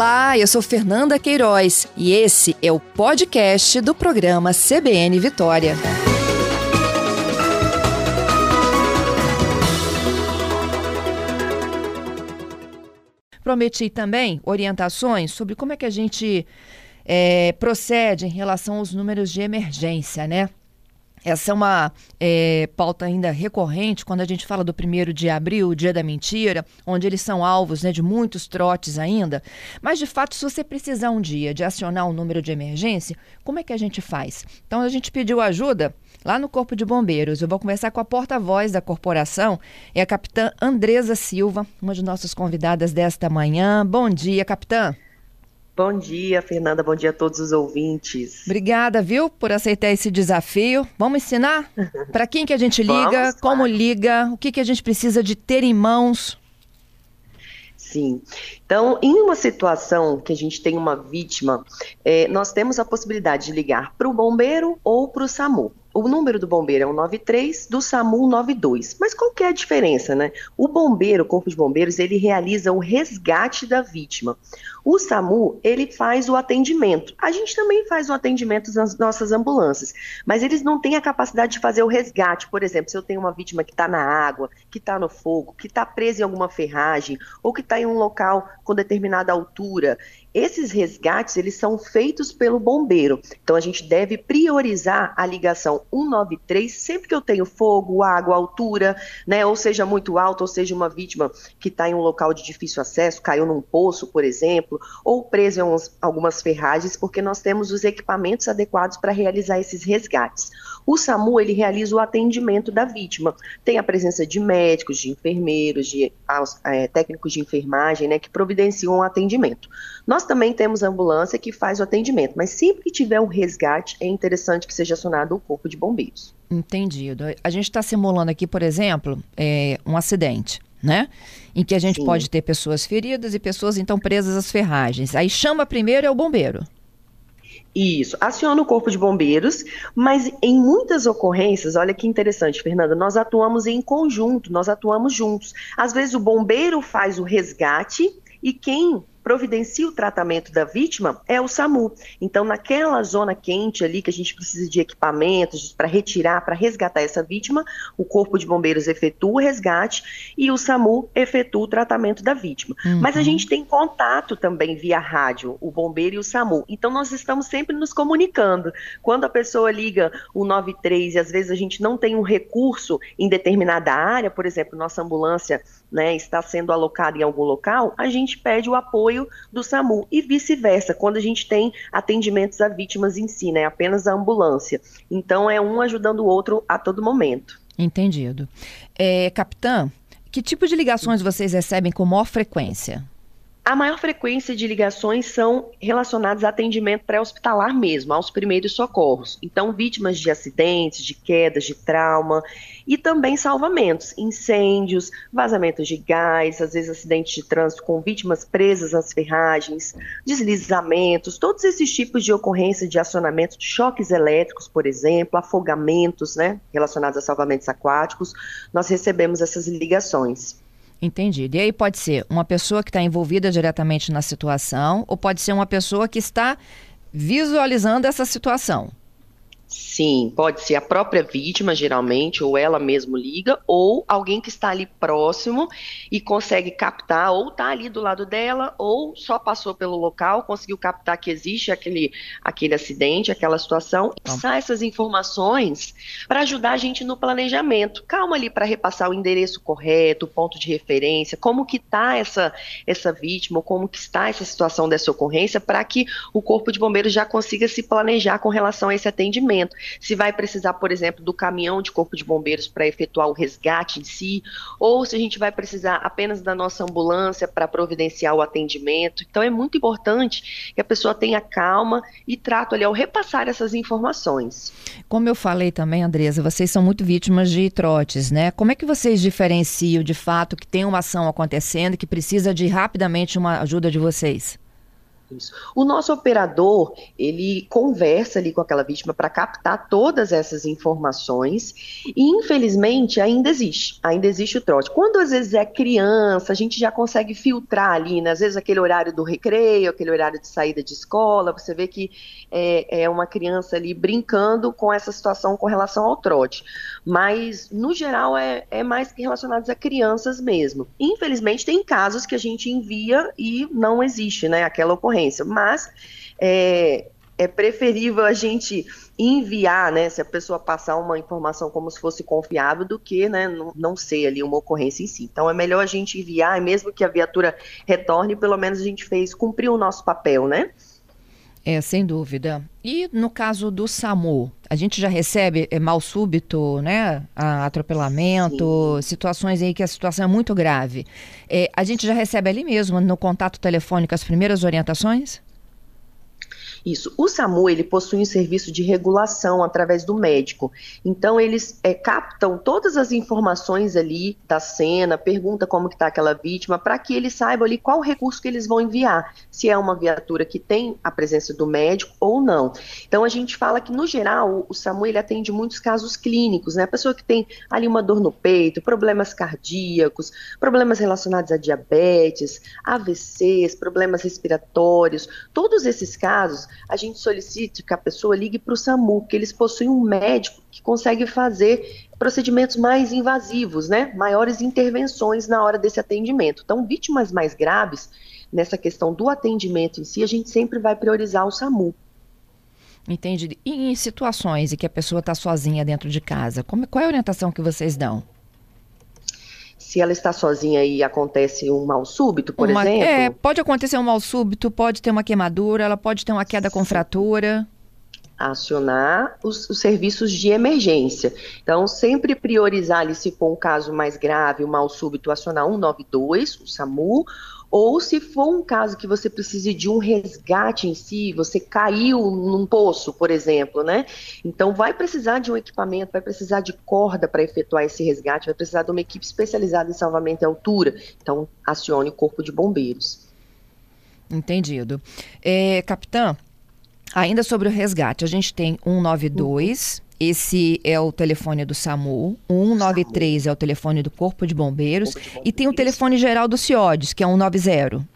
Olá, eu sou Fernanda Queiroz e esse é o podcast do programa CBN Vitória. Prometi também orientações sobre como é que a gente é, procede em relação aos números de emergência, né? Essa é uma é, pauta ainda recorrente quando a gente fala do primeiro de abril, o dia da mentira, onde eles são alvos né, de muitos trotes ainda. Mas, de fato, se você precisar um dia de acionar um número de emergência, como é que a gente faz? Então, a gente pediu ajuda lá no Corpo de Bombeiros. Eu vou conversar com a porta-voz da corporação, é a capitã Andresa Silva, uma de nossas convidadas desta manhã. Bom dia, capitã. Bom dia, Fernanda. Bom dia a todos os ouvintes. Obrigada, viu, por aceitar esse desafio. Vamos ensinar para quem que a gente liga, Vamos, como claro. liga, o que, que a gente precisa de ter em mãos. Sim. Então, em uma situação que a gente tem uma vítima, é, nós temos a possibilidade de ligar para o bombeiro ou para o SAMU o número do bombeiro é o 93, do SAMU 92. Mas qual que é a diferença, né? O bombeiro, o Corpo de Bombeiros, ele realiza o resgate da vítima. O SAMU, ele faz o atendimento. A gente também faz o atendimento nas nossas ambulâncias, mas eles não têm a capacidade de fazer o resgate. Por exemplo, se eu tenho uma vítima que está na água, que está no fogo, que está presa em alguma ferragem, ou que está em um local com determinada altura, esses resgates, eles são feitos pelo bombeiro. Então a gente deve priorizar a ligação 193 sempre que eu tenho fogo, água, altura, né, ou seja muito alto, ou seja uma vítima que está em um local de difícil acesso, caiu num poço, por exemplo, ou preso em algumas ferragens, porque nós temos os equipamentos adequados para realizar esses resgates. O SAMU ele realiza o atendimento da vítima. Tem a presença de médicos, de enfermeiros, de é, técnicos de enfermagem, né, que providenciam o atendimento. Nós também temos ambulância que faz o atendimento, mas sempre que tiver um resgate, é interessante que seja acionado o corpo de bombeiros. Entendido. A gente está simulando aqui, por exemplo, é, um acidente. Né? Em que a gente Sim. pode ter pessoas feridas e pessoas então presas às ferragens. Aí chama primeiro é o bombeiro. Isso, aciona o corpo de bombeiros, mas em muitas ocorrências, olha que interessante, Fernanda, nós atuamos em conjunto, nós atuamos juntos. Às vezes o bombeiro faz o resgate e quem providencia o tratamento da vítima é o SAMU. Então, naquela zona quente ali que a gente precisa de equipamentos para retirar, para resgatar essa vítima, o Corpo de Bombeiros efetua o resgate e o SAMU efetua o tratamento da vítima. Uhum. Mas a gente tem contato também via rádio, o bombeiro e o SAMU. Então, nós estamos sempre nos comunicando. Quando a pessoa liga o 93 e às vezes a gente não tem um recurso em determinada área, por exemplo, nossa ambulância né, está sendo alocada em algum local, a gente pede o apoio do SAMU e vice-versa, quando a gente tem atendimentos a vítimas em si, né, apenas a ambulância. Então é um ajudando o outro a todo momento. Entendido. É, capitã, que tipo de ligações vocês recebem com maior frequência? A maior frequência de ligações são relacionadas a atendimento pré-hospitalar mesmo, aos primeiros socorros. Então, vítimas de acidentes, de quedas, de trauma e também salvamentos, incêndios, vazamentos de gás, às vezes acidentes de trânsito com vítimas presas nas ferragens, deslizamentos, todos esses tipos de ocorrência de acionamento choques elétricos, por exemplo, afogamentos, né, relacionados a salvamentos aquáticos, nós recebemos essas ligações. Entendido. E aí pode ser uma pessoa que está envolvida diretamente na situação, ou pode ser uma pessoa que está visualizando essa situação. Sim, pode ser a própria vítima, geralmente, ou ela mesmo liga, ou alguém que está ali próximo e consegue captar, ou está ali do lado dela, ou só passou pelo local, conseguiu captar que existe aquele, aquele acidente, aquela situação, e passar essas informações para ajudar a gente no planejamento. Calma ali para repassar o endereço correto, o ponto de referência, como que está essa, essa vítima, ou como que está essa situação dessa ocorrência, para que o Corpo de Bombeiros já consiga se planejar com relação a esse atendimento se vai precisar, por exemplo, do caminhão de corpo de bombeiros para efetuar o resgate em si, ou se a gente vai precisar apenas da nossa ambulância para providenciar o atendimento. Então é muito importante que a pessoa tenha calma e trato ali ao repassar essas informações. Como eu falei também, Andresa, vocês são muito vítimas de trotes, né? Como é que vocês diferenciam de fato que tem uma ação acontecendo que precisa de rapidamente uma ajuda de vocês? Isso. O nosso operador, ele conversa ali com aquela vítima para captar todas essas informações e, infelizmente, ainda existe, ainda existe o trote. Quando às vezes é criança, a gente já consegue filtrar ali, né? às vezes aquele horário do recreio, aquele horário de saída de escola, você vê que é, é uma criança ali brincando com essa situação com relação ao trote. Mas, no geral, é, é mais relacionado a crianças mesmo. Infelizmente, tem casos que a gente envia e não existe, né, aquela ocorrência. Mas é, é preferível a gente enviar, né, se a pessoa passar uma informação como se fosse confiável, do que, né, não, não ser ali uma ocorrência em si. Então é melhor a gente enviar, mesmo que a viatura retorne, pelo menos a gente fez, cumpriu o nosso papel, né? É, sem dúvida. E no caso do SAMU, a gente já recebe é, mal súbito, né? Atropelamento, Sim. situações aí que a situação é muito grave. É, a gente já recebe ali mesmo, no contato telefônico, as primeiras orientações? Isso. O SAMU ele possui um serviço de regulação através do médico. Então eles é, captam todas as informações ali da cena, pergunta como que está aquela vítima, para que eles saibam ali qual recurso que eles vão enviar, se é uma viatura que tem a presença do médico ou não. Então a gente fala que no geral o SAMU ele atende muitos casos clínicos, né? A pessoa que tem ali uma dor no peito, problemas cardíacos, problemas relacionados a diabetes, AVCs, problemas respiratórios, todos esses casos a gente solicita que a pessoa ligue para o SAMU, que eles possuem um médico que consegue fazer procedimentos mais invasivos, né? Maiores intervenções na hora desse atendimento. Então, vítimas mais graves, nessa questão do atendimento em si, a gente sempre vai priorizar o SAMU. Entendi. E em situações em que a pessoa está sozinha dentro de casa, como, qual é a orientação que vocês dão? Se ela está sozinha e acontece um mal súbito, por uma, exemplo. É, pode acontecer um mal súbito, pode ter uma queimadura, ela pode ter uma queda com fratura. Acionar os, os, serviços de emergência. Então, sempre priorizar ali, se for um caso mais grave, um mal súbito, acionar 192, o SAMU, ou se for um caso que você precise de um resgate em si, você caiu num poço, por exemplo, né? Então vai precisar de um equipamento, vai precisar de corda para efetuar esse resgate, vai precisar de uma equipe especializada em salvamento em altura. Então acione o corpo de bombeiros. Entendido. É, capitã, ainda sobre o resgate, a gente tem 192. Uhum esse é o telefone do SAMU, o 193 é o telefone do Corpo de Bombeiros, Corpo de Bombeiros. e tem o telefone geral do CIODES, que é 190.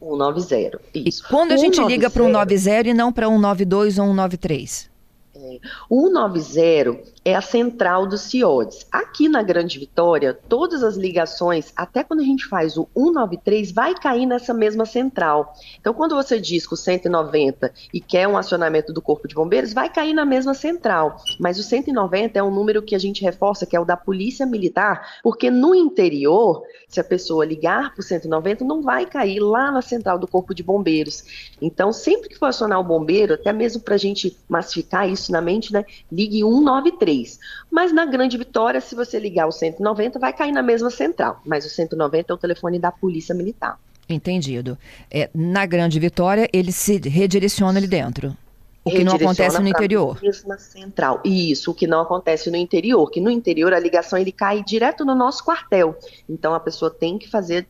190, isso. E quando a gente 190... liga para o 190 e não para 192 ou 193? É, o 190 é a central do CIODES. Aqui na Grande Vitória, todas as ligações, até quando a gente faz o 193, vai cair nessa mesma central. Então, quando você diz que o 190 e quer um acionamento do Corpo de Bombeiros, vai cair na mesma central. Mas o 190 é um número que a gente reforça, que é o da Polícia Militar, porque no interior, se a pessoa ligar para o 190, não vai cair lá na central do Corpo de Bombeiros. Então, sempre que for acionar o bombeiro, até mesmo para a gente massificar isso na mente, né, ligue 193. 3. Mas na Grande Vitória, se você ligar o 190, vai cair na mesma central. Mas o 190 é o telefone da Polícia Militar. Entendido. É, na Grande Vitória, ele se redireciona ali dentro. O que não acontece no interior. Mesma central. Isso, o que não acontece no interior, que no interior a ligação ele cai direto no nosso quartel. Então a pessoa tem que fazer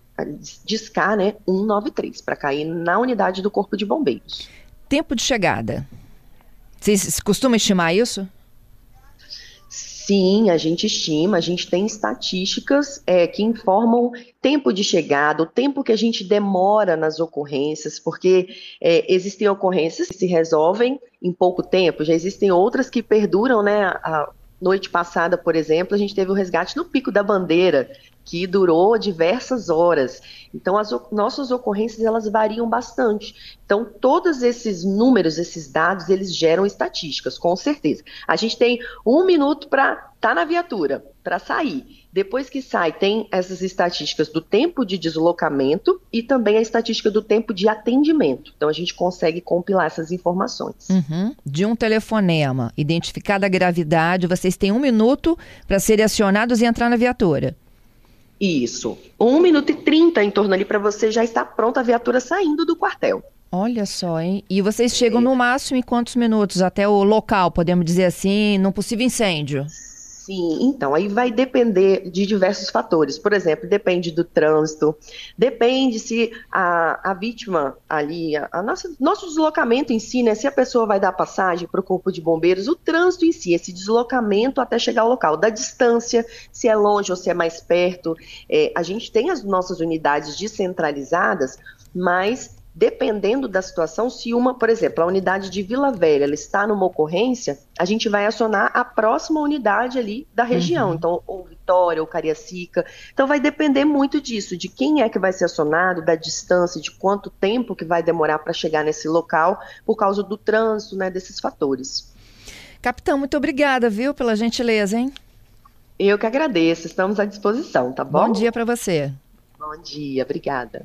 discar, né, 193 para cair na unidade do Corpo de Bombeiros. Tempo de chegada. Vocês costumam estimar isso? Sim, a gente estima, a gente tem estatísticas é, que informam tempo de chegada, o tempo que a gente demora nas ocorrências, porque é, existem ocorrências que se resolvem em pouco tempo, já existem outras que perduram, né? A noite passada, por exemplo, a gente teve o resgate no Pico da Bandeira, que durou diversas horas. Então, as nossas ocorrências elas variam bastante. Então, todos esses números, esses dados, eles geram estatísticas, com certeza. A gente tem um minuto para estar tá na viatura, para sair. Depois que sai, tem essas estatísticas do tempo de deslocamento e também a estatística do tempo de atendimento. Então, a gente consegue compilar essas informações. Uhum. De um telefonema, identificada a gravidade, vocês têm um minuto para serem acionados e entrar na viatura. Isso. Um minuto e trinta em torno ali para você já estar pronta a viatura saindo do quartel. Olha só, hein? E vocês chegam no máximo em quantos minutos até o local, podemos dizer assim, num possível incêndio? Sim, então, aí vai depender de diversos fatores. Por exemplo, depende do trânsito, depende se a, a vítima ali, a, a nossa, nosso deslocamento em si, né? Se a pessoa vai dar passagem para o corpo de bombeiros, o trânsito em si, esse deslocamento até chegar ao local, da distância, se é longe ou se é mais perto. É, a gente tem as nossas unidades descentralizadas, mas dependendo da situação, se uma, por exemplo, a unidade de Vila Velha ela está numa ocorrência, a gente vai acionar a próxima unidade ali da região, uhum. então ou Vitória ou Cariacica. Então vai depender muito disso, de quem é que vai ser acionado, da distância, de quanto tempo que vai demorar para chegar nesse local, por causa do trânsito, né, desses fatores. Capitão, muito obrigada, viu, pela gentileza, hein? Eu que agradeço, estamos à disposição, tá bom? Bom dia para você. Bom dia, obrigada.